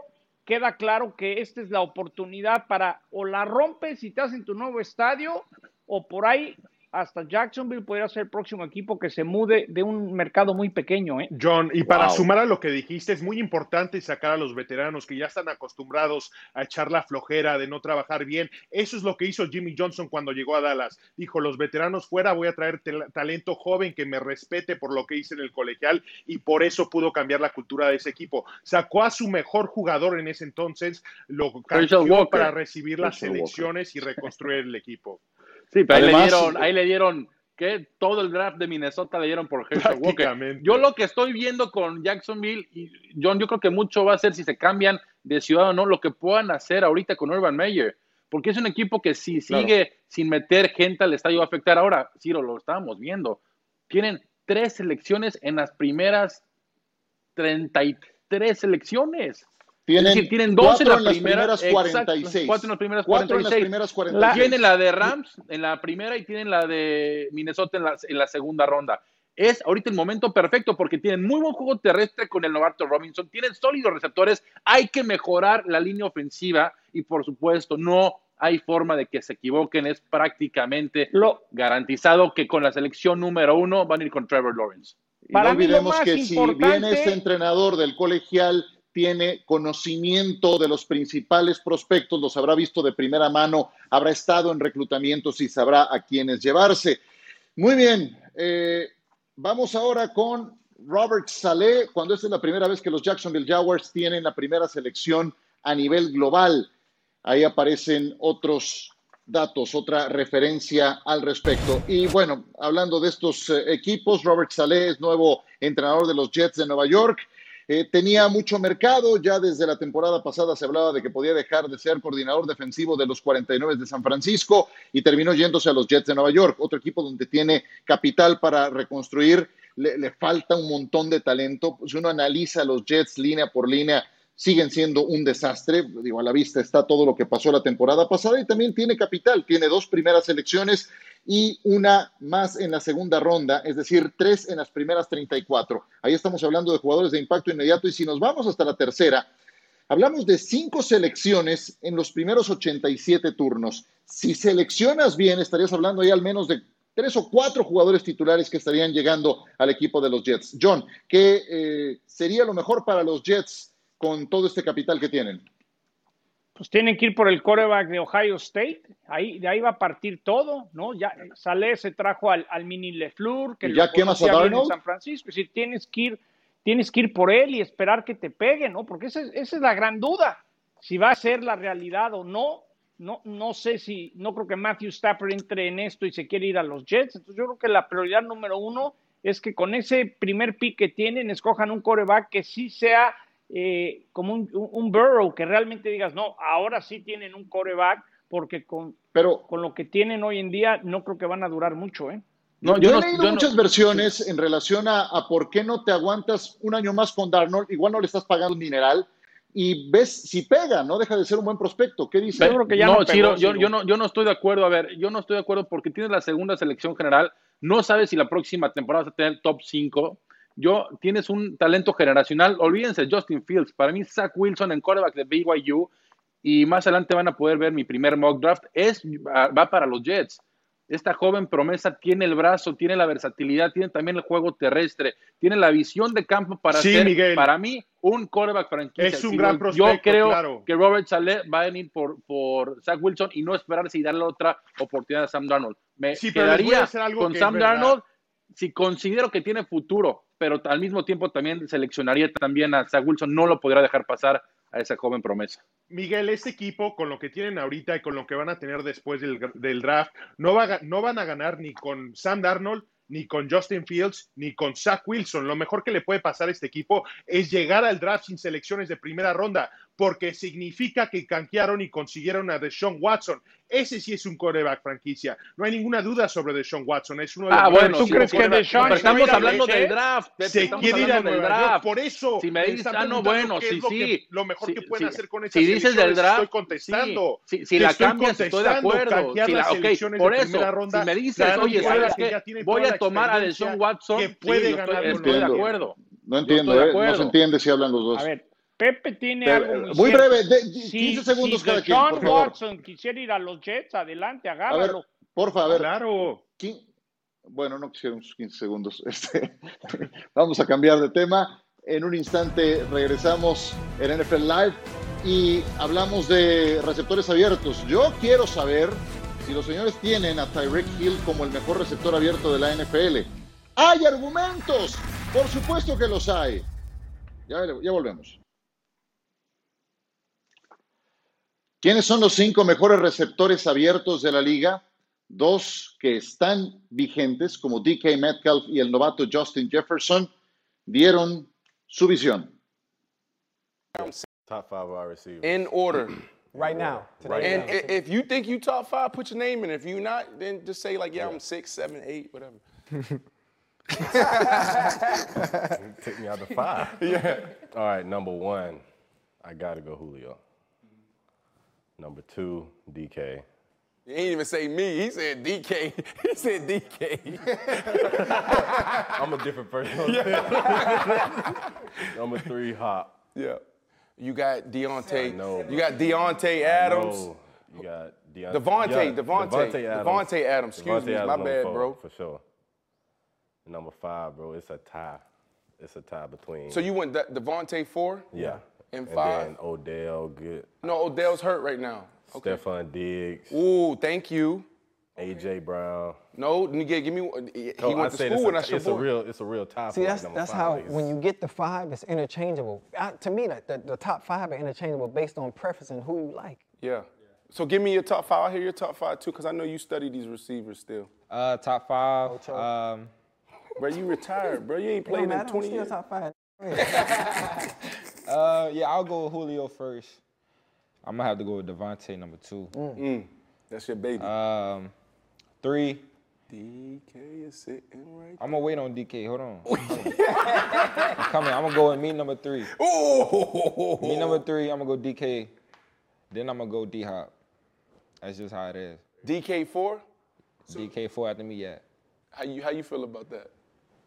queda claro que esta es la oportunidad para o la rompes y te hacen tu nuevo estadio o por ahí hasta Jacksonville podría ser el próximo equipo que se mude de un mercado muy pequeño. ¿eh? John, y para sumar a lo que dijiste, es muy importante sacar a los veteranos que ya están acostumbrados a echar la flojera, de no trabajar bien. Eso es lo que hizo Jimmy Johnson cuando llegó a Dallas. Dijo, los veteranos fuera, voy a traer talento joven que me respete por lo que hice en el colegial y por eso pudo cambiar la cultura de ese equipo. Sacó a su mejor jugador en ese entonces, lo cambió para recibir las elecciones y reconstruir el equipo. *laughs* Sí, pero ahí le dieron, ahí le dieron que todo el draft de Minnesota le dieron por Herschel Walker. Yo lo que estoy viendo con Jacksonville, y John, yo creo que mucho va a ser si se cambian de ciudad o no, lo que puedan hacer ahorita con Urban Meyer. Porque es un equipo que si sigue sin meter gente al estadio va a afectar. Ahora, Ciro, lo estábamos viendo. Tienen tres selecciones en las primeras 33 selecciones. Tienen, tienen dos en, las primeras 46. cuatro en las primeras 46. tienen la de Rams en la primera y tienen la de Minnesota en la, en la segunda ronda. Es ahorita el momento perfecto porque tienen muy buen juego terrestre con el novato Robinson, tienen sólidos receptores, hay que mejorar la línea ofensiva y por supuesto no hay forma de que se equivoquen, es prácticamente lo, garantizado que con la selección número uno van a ir con Trevor Lawrence. Y no olvidemos que si viene este entrenador del colegial tiene conocimiento de los principales prospectos, los habrá visto de primera mano, habrá estado en reclutamientos y sabrá a quiénes llevarse. Muy bien, eh, vamos ahora con Robert Saleh, cuando esta es la primera vez que los Jacksonville Jaguars tienen la primera selección a nivel global. Ahí aparecen otros datos, otra referencia al respecto. Y bueno, hablando de estos eh, equipos, Robert Saleh es nuevo entrenador de los Jets de Nueva York. Eh, tenía mucho mercado, ya desde la temporada pasada se hablaba de que podía dejar de ser coordinador defensivo de los 49 de San Francisco y terminó yéndose a los Jets de Nueva York, otro equipo donde tiene capital para reconstruir, le, falta un montón de talento. Si uno analiza los Jets línea por línea, siguen siendo un desastre. Digo, a la vista está todo lo que pasó la temporada pasada y también tiene capital, tiene dos primeras elecciones y una más en la segunda ronda, es decir, tres en las primeras 34. Ahí estamos hablando de jugadores de impacto inmediato y si nos vamos hasta la tercera, hablamos de cinco selecciones en los primeros 87 turnos. Si seleccionas bien, estarías hablando ahí al menos de tres o cuatro jugadores titulares que estarían llegando al equipo de los Jets. John, ¿qué eh, sería lo mejor para los Jets con todo este capital que tienen? Pues tienen que ir por el coreback de Ohio State, ahí, de ahí va a partir todo, ¿no? Ya sale, se trajo al, mini LeFleur, que ya quemas a en San Francisco, si tienes que ir, tienes que ir por él y esperar que te pegue, ¿no? Porque esa, esa es la gran duda, si va a ser la realidad o no, no, no sé si, no creo que Matthew Stafford entre en esto y se quiere ir a los Jets, entonces yo creo que la prioridad número uno es que con ese primer pick que tienen, escojan un coreback que sí sea eh, como un, un, Burrow, que realmente digas, no, ahora sí tienen un coreback, porque con, Pero, con lo que tienen hoy en día no creo que van a durar mucho, ¿eh? No, yo, he leído muchas versiones en relación a, por qué no te aguantas un año más con Darnold, igual no le estás pagando un mineral, y ves si pega, no deja de ser un buen prospecto. ¿Qué dices? no, yo, yo, no, yo no estoy de acuerdo. A ver, yo no estoy de acuerdo porque tienes la segunda selección general, no sabes si la próxima temporada vas a tener top 5 yo tienes un talento generacional. Olvídense Justin Fields. Para mí, Zach Wilson en quarterback de BYU y más adelante van a poder ver mi primer mock draft, es, va para los Jets. Esta joven promesa tiene el brazo, tiene la versatilidad, tiene también el juego terrestre, tiene la visión de campo para ser, para mí, un quarterback franquicia. Es un gran prospecto, Yo creo que Robert Saleh va a venir por, por Zach Wilson y no esperarse y darle otra oportunidad a Sam Darnold. Me quedaría con Sam Darnold si considero que tiene futuro, pero al mismo tiempo también seleccionaría también a Zach Wilson. No lo podrá dejar pasar a esa joven promesa. Miguel, este equipo, con lo que tienen ahorita y con lo que van a tener después del, draft, no, va, no van a ganar ni con Sam Darnold, ni con Justin Fields, ni con Zach Wilson. Lo mejor que le puede pasar a este equipo es llegar al draft sin selecciones de primera ronda, porque significa que canjearon y consiguieron a Deshaun Watson. Ese sí es un coreback franquicia. No hay ninguna duda sobre Deshaun Watson. Es uno de ah, bueno, ¿tú crees que Deshaun... estamos hablando del draft. Se quiere ir a del draft. Por eso. Si me dices, ah, no, bueno, sí, sí. Lo, mejor que pueden hacer con esa Si dices del draft, estoy contestando. Si, si la cambias, estoy de acuerdo. Si la, okay, por eso, ronda, si me dices, oye, ¿sabes qué? Voy a tomar a Deshaun Watson, que puede ganar. Estoy de acuerdo. No entiendo, ¿eh? no se entiende si hablan los dos. A ver, Pepe tiene algo muy, breve, 15 segundos cada quien. John Watson quisiera ir a los Jets, adelante, agárralo. A ver, porfa, a ver. Claro. Bueno, no quisieron sus 15 segundos. *laughs* Este, vamos a cambiar de tema. En un instante regresamos en NFL Live y hablamos de receptores abiertos. Yo quiero saber si los señores tienen a Tyreek Hill como el mejor receptor abierto de la NFL. ¿Hay argumentos? Por supuesto que los hay. Ya, ya volvemos. ¿Quiénes son los cinco mejores receptores abiertos de la liga? Dos que están vigentes, como DK Metcalf y el novato Justin Jefferson, dieron su visión. Top five wide receivers. In order. *clears throat* Right now. Right and now. if you think you top five, put your name in. If you not, then just say like, yeah, I'm six, seven, eight, whatever. *laughs* Take me out of five. *laughs* Yeah. All right, number one, I gotta go Julio. Number two, DK. He ain't even say me. He said DK. *laughs* He said DK. *laughs* I'm a different person. *laughs* Yeah. Number three, Hop. Yeah. You got Deontay. No, you got Deontay Adams. No. You got Deontay. Devontae. Devontae. Devontae Adams. Devontae Adams. Excuse Devontae me. Adams My bad, four, bro. For sure. Number five, bro. It's a tie. It's a tie between. So you went De- Devontae four? Yeah. And And five? then Odell, good. No, Odell's hurt right now. Okay. Stephon Diggs, Ooh, thank you. AJ Brown. No, give, give me. He So went I to school it's, when a, I it's should a real, it's a real tie. See, that's that's five. how Like, when you get the five, it's interchangeable. I, to me, the, the, the top five are interchangeable based on preference and who you like. Yeah. So give me your top five. I hear your top five too, because I know you study these receivers still. Uh, top five. Um, Bro, you retired, bro. You ain't It don't played in matter, 20 still years. top five. *laughs* *laughs* uh, yeah, I'll go with Julio first. I'm gonna have to go with Devontae number two. Mm, that's your baby. Um, three. DK is sitting right. I'm gonna wait on DK. Hold on. *laughs* I'm coming. I'm gonna go with me number three. Oh, Me number three. I'm gonna go DK. Then I'm gonna go D Hop. That's just how it is. DK four. DK four after me. Yeah. How you how you feel about that?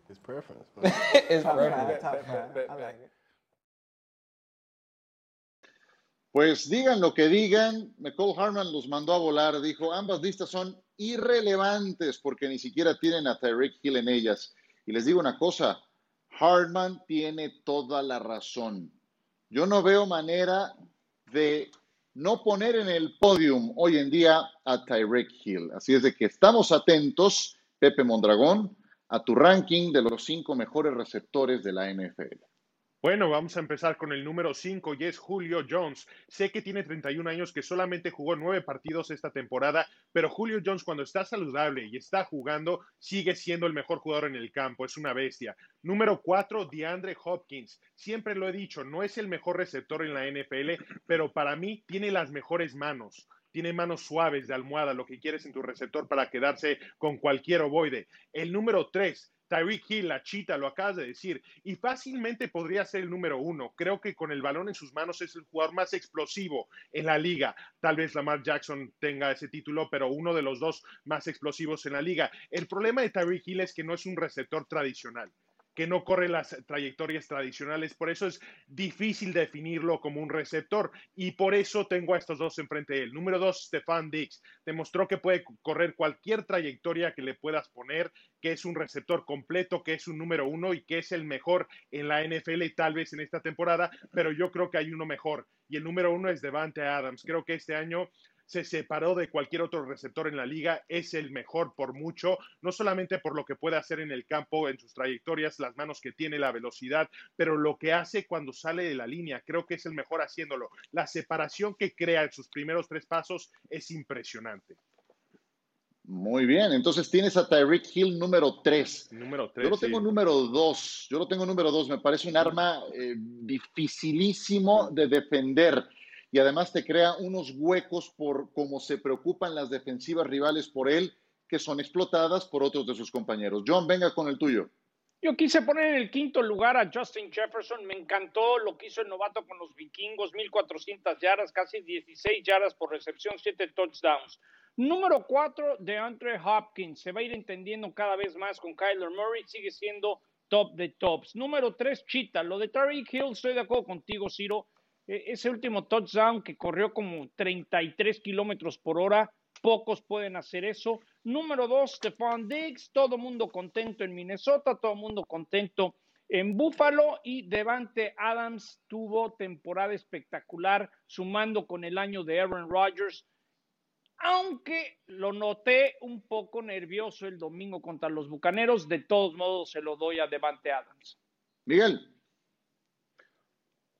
It's preference. *laughs* bro. it's Top perfect. five, top five. I like it. Pues digan lo que digan, Nicole Harman los mandó a volar, dijo, ambas listas son irrelevantes porque ni siquiera tienen a Tyreek Hill en ellas. Y les digo una cosa, Harman tiene toda la razón. Yo no veo manera de no poner en el podium hoy en día a Tyreek Hill. Así es de que estamos atentos, Pepe Mondragón, a tu ranking de los cinco mejores receptores de la NFL. Bueno, vamos a empezar con el número 5 y es Julio Jones. Sé que tiene 31 años, que solamente jugó nueve partidos esta temporada, pero Julio Jones cuando está saludable y está jugando sigue siendo el mejor jugador en el campo, es una bestia. Número 4, DeAndre Hopkins. Siempre lo he dicho, no es el mejor receptor en la NFL, pero para mí tiene las mejores manos. Tiene manos suaves de almohada, lo que quieres en tu receptor para quedarse con cualquier ovoide. El número 3, Tyreek Hill, la chita, lo acabas de decir, y fácilmente podría ser el número uno. Creo que con el balón en sus manos es el jugador más explosivo en la liga. Tal vez Lamar Jackson tenga ese título, pero uno de los dos más explosivos en la liga. El problema de Tyreek Hill es que no es un receptor tradicional. Que no corre las trayectorias tradicionales. Por eso es difícil definirlo como un receptor y por eso tengo a estos dos enfrente de él. Número dos, Stefan Dix. Demostró que puede correr cualquier trayectoria que le puedas poner, que es un receptor completo, que es un número uno y que es el mejor en la NFL tal vez en esta temporada, pero yo creo que hay uno mejor. Y el número uno es Devante Adams. Creo que este año se separó de cualquier otro receptor en la liga, es el mejor por mucho, no solamente por lo que puede hacer en el campo, en sus trayectorias, las manos que tiene, la velocidad, pero lo que hace cuando sale de la línea, creo que es el mejor haciéndolo. La separación que crea en sus primeros tres pasos es impresionante. Muy bien, entonces tienes a Tyreek Hill número 3. Número 3. Yo lo tengo número 2. Yo lo tengo número 2. Me parece un arma eh, dificilísimo de defender y además te crea unos huecos por cómo se preocupan las defensivas rivales por él, que son explotadas por otros de sus compañeros. John, venga con el tuyo. Yo quise poner en el quinto lugar a Justin Jefferson. Me encantó lo que hizo el novato con los vikingos, 1.400 yardas, casi 16 yardas por recepción, 7 touchdowns. Número cuatro, de Andre Hopkins. Se va a ir entendiendo cada vez más con Kyler Murray. Sigue siendo top de tops. Número tres, Chita. Lo de Tariq Hill, estoy de acuerdo contigo, Ciro. E, ese último touchdown que corrió como 33 kilómetros por hora, pocos pueden hacer eso. Número dos, Stephon Diggs, todo mundo contento en Minnesota, todo mundo contento en Buffalo y Devante Adams tuvo temporada espectacular, sumando con el año de Aaron Rodgers. Aunque lo noté un poco nervioso el domingo contra los Bucaneros, de todos modos se lo doy a Devante Adams. Miguel.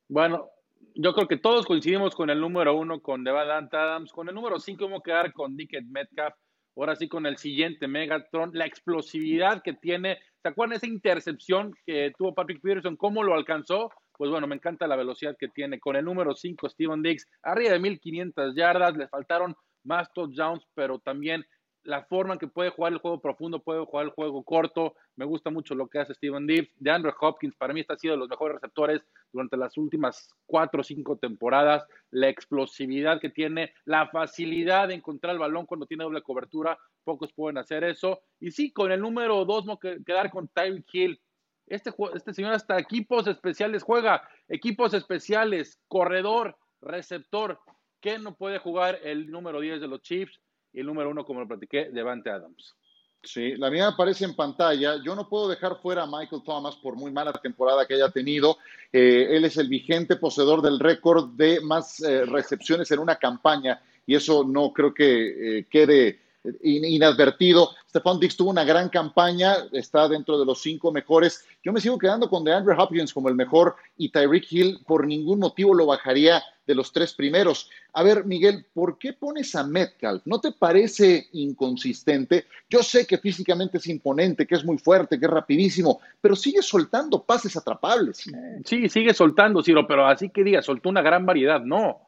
Bueno, yo creo que todos coincidimos con el número uno, con Devante Adams. Con el número cinco vamos a quedar con Dickett Metcalf. Ahora sí con el siguiente Megatron, la explosividad que tiene. ¿Se acuerdan esa intercepción que tuvo Patrick Peterson? ¿Cómo lo alcanzó? Pues bueno, me encanta la velocidad que tiene. Con el número 5, Steven Diggs, arriba de 1500 yardas, le faltaron más touchdowns, pero también la forma en que puede jugar el juego profundo, puede jugar el juego corto. Me gusta mucho lo que hace Steven Diggs. De Andrew Hopkins, para mí está sido de los mejores receptores durante las últimas cuatro o cinco temporadas. La explosividad que tiene, la facilidad de encontrar el balón cuando tiene doble cobertura, pocos pueden hacer eso. Y sí, con el número dos, no quedar con Tyreek Hill. Este, este señor hasta equipos especiales juega, equipos especiales, corredor, receptor. ¿Qué no puede jugar el número 10 de los Chiefs? Y el número uno, como lo platiqué, Devante Adams. Sí, la mía aparece en pantalla. Yo no puedo dejar fuera a Michael Thomas por muy mala temporada que haya tenido. Eh, él es el vigente poseedor del récord de más eh, recepciones en una campaña y eso no creo que eh, quede inadvertido. Stephon Dix tuvo una gran campaña, está dentro de los cinco mejores. Yo me sigo quedando con DeAndre Hopkins como el mejor y Tyreek Hill por ningún motivo lo bajaría de los tres primeros. A ver, Miguel, ¿por qué pones a Metcalf? ¿No te parece inconsistente? Yo sé que físicamente es imponente, que es muy fuerte, que es rapidísimo, pero sigue soltando pases atrapables. Sí, sigue soltando, Ciro, pero así que diga, soltó una gran variedad, no.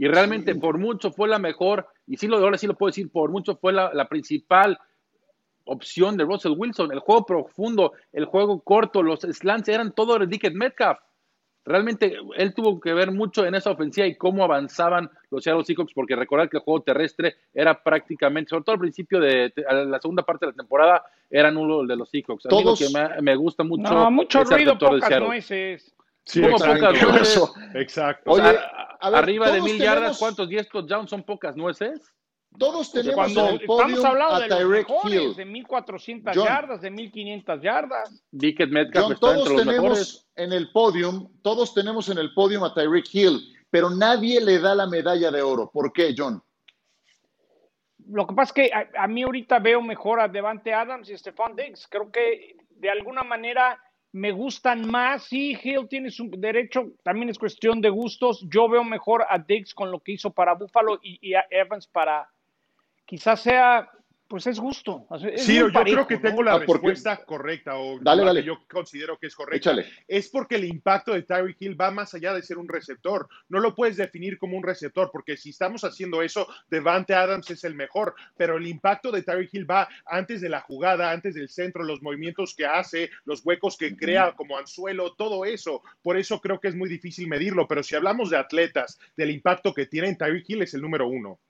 Y realmente por mucho fue la mejor, y sí lo ahora sí lo puedo decir, por mucho fue la, principal opción de Russell Wilson. El juego profundo, el juego corto, los slants eran todo de Dickett Metcalf. Realmente él tuvo que ver mucho en esa ofensiva y cómo avanzaban los Seattle Seahawks, porque recordar que el juego terrestre era prácticamente, sobre todo al principio de, la segunda parte de la temporada, era nulo el de los Seahawks. A mí lo que me, gusta mucho. No, mucho ruido, pocas nueces. Sí, exacto. exacto. Oye, arriba de mil yardas, ¿cuántos 10 touchdowns son pocas nueces? Todos tenemos en el podio estamos hablando a de Tyreek Hill. De 1400 yardas, de 1500 yardas. Dickett Metcalf John, todos tenemos en el podium, todos tenemos en el podium a Tyreek Hill, pero nadie le da la medalla de oro. ¿Por qué, John? Lo que pasa es que a, a mí ahorita veo mejor a Devante Adams y Stephon Diggs. Creo que de alguna manera me gustan más. Sí, Hill tiene su derecho, también es cuestión de gustos. Yo veo mejor a Diggs con lo que hizo para Buffalo y, a Evans para, quizás sea pues es gusto. sí, yo creo que tengo la ah, respuesta correcta o dale, que yo considero que es correcta. Es porque el impacto de Tyreek Hill va más allá de ser un receptor. No lo puedes definir como un receptor porque si estamos haciendo eso, Devante Adams es el mejor, pero el impacto de Tyreek Hill va antes de la jugada, antes del centro, los movimientos que hace, los huecos que crea como anzuelo, todo eso. Por eso creo que es muy difícil medirlo, pero si hablamos de atletas, del impacto que tienen, Tyreek Hill es el número uno.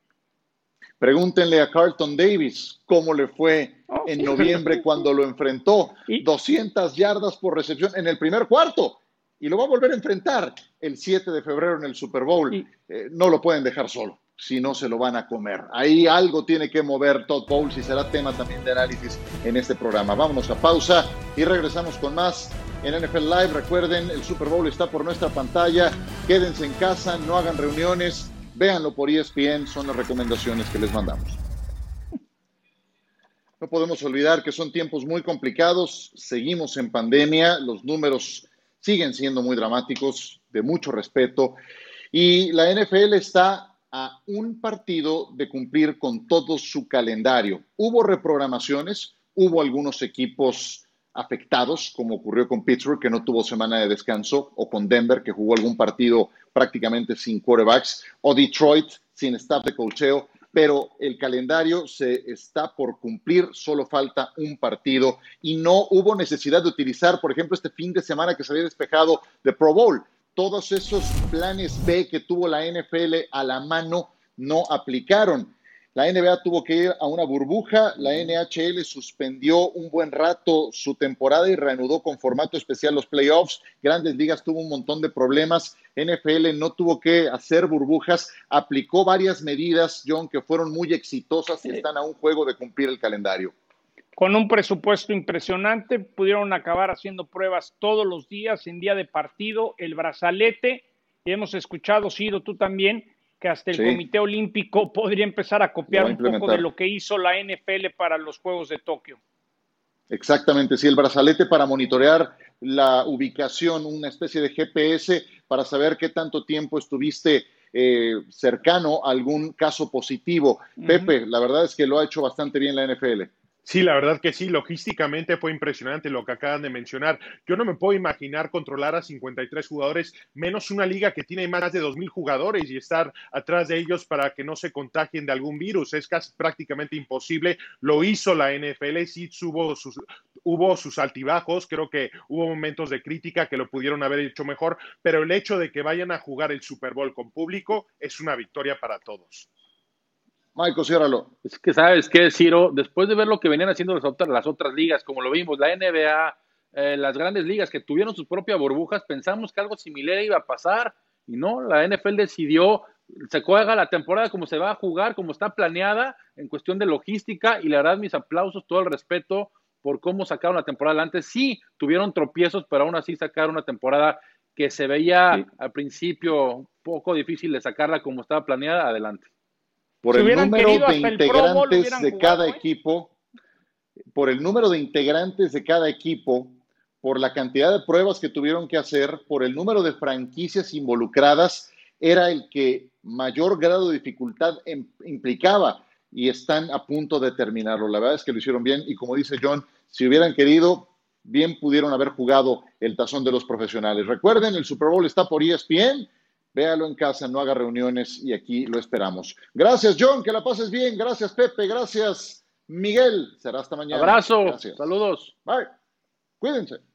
Pregúntenle a Carlton Davis cómo le fue oh, en noviembre cuando lo enfrentó. 200 yardas por recepción en el primer cuarto. Y lo va a volver a enfrentar el 7 de febrero en el Super Bowl. Eh, no lo pueden dejar solo, si no se lo van a comer. Ahí algo tiene que mover Todd Bowles y será tema también de análisis en este programa. Vámonos a pausa y regresamos con más en NFL Live. Recuerden, el Super Bowl está por nuestra pantalla. Quédense en casa, no hagan reuniones, véanlo por ESPN, son las recomendaciones que les mandamos. No podemos olvidar que son tiempos muy complicados, seguimos en pandemia, los números siguen siendo muy dramáticos, de mucho respeto, y la NFL está a un partido de cumplir con todo su calendario. Hubo reprogramaciones, hubo algunos equipos afectados, como ocurrió con Pittsburgh, que no tuvo semana de descanso, o con Denver, que jugó algún partido prácticamente sin quarterbacks, o Detroit sin staff de cocheo, pero el calendario se está por cumplir, solo falta un partido y no hubo necesidad de utilizar, por ejemplo, este fin de semana que se había despejado de Pro Bowl. Todos esos planes B que tuvo la NFL a la mano no aplicaron. La NBA tuvo que ir a una burbuja, la NHL suspendió un buen rato su temporada y reanudó con formato especial los playoffs. Grandes Ligas tuvo un montón de problemas. NFL no tuvo que hacer burbujas, aplicó varias medidas, John, que fueron muy exitosas y están a un juego de cumplir el calendario. Con un presupuesto impresionante, pudieron acabar haciendo pruebas todos los días en día de partido, el brazalete. Y hemos escuchado, Ciro, tú también, que hasta el Comité Olímpico *laughs* podría empezar a copiar un poco de lo que hizo la NFL para los Juegos de Tokio. Exactamente, sí, el brazalete para monitorear la ubicación, una especie de GPS para saber qué tanto tiempo estuviste eh, cercano a algún caso positivo. Pepe, la verdad es que lo ha hecho bastante bien la NFL. Sí, la verdad que sí, logísticamente fue impresionante lo que acaban de mencionar. Yo no me puedo imaginar controlar a 53 jugadores, menos una liga que tiene más de 2.000 jugadores y estar atrás de ellos para que no se contagien de algún virus. Es casi prácticamente imposible. Lo hizo la NFL, sí hubo sus, hubo sus altibajos, creo que hubo momentos de crítica que lo pudieron haber hecho mejor, pero el hecho de que vayan a jugar el Super Bowl con público es una victoria para todos. Michael, ciérralo. Es que sabes qué, Ciro, después de ver lo que venían haciendo las otras, las otras ligas, como lo vimos, la NBA, eh, las grandes ligas que tuvieron sus propias burbujas, pensamos que algo similar iba a pasar y no, la NFL decidió, se juega la temporada como se va a jugar, como está planeada en cuestión de logística y la verdad mis aplausos, todo el respeto por cómo sacaron la temporada antes. Sí, tuvieron tropiezos, pero aún así sacaron una temporada que se veía al principio poco difícil de sacarla como estaba planeada, adelante por el número de integrantes de cada ¿eh? equipo, por el número de integrantes de cada equipo, por la cantidad de pruebas que tuvieron que hacer, por el número de franquicias involucradas, era el que mayor grado de dificultad em, implicaba y están a punto de terminarlo. La verdad es que lo hicieron bien y como dice John, si hubieran querido, bien pudieron haber jugado el tazón de los profesionales. Recuerden, el Super Bowl está por ESPN Véalo en casa, no haga reuniones y aquí lo esperamos. Gracias, John, que la pases bien. Gracias, Pepe. Gracias, Miguel. Será hasta mañana. Abrazo. Saludos. Bye. Cuídense.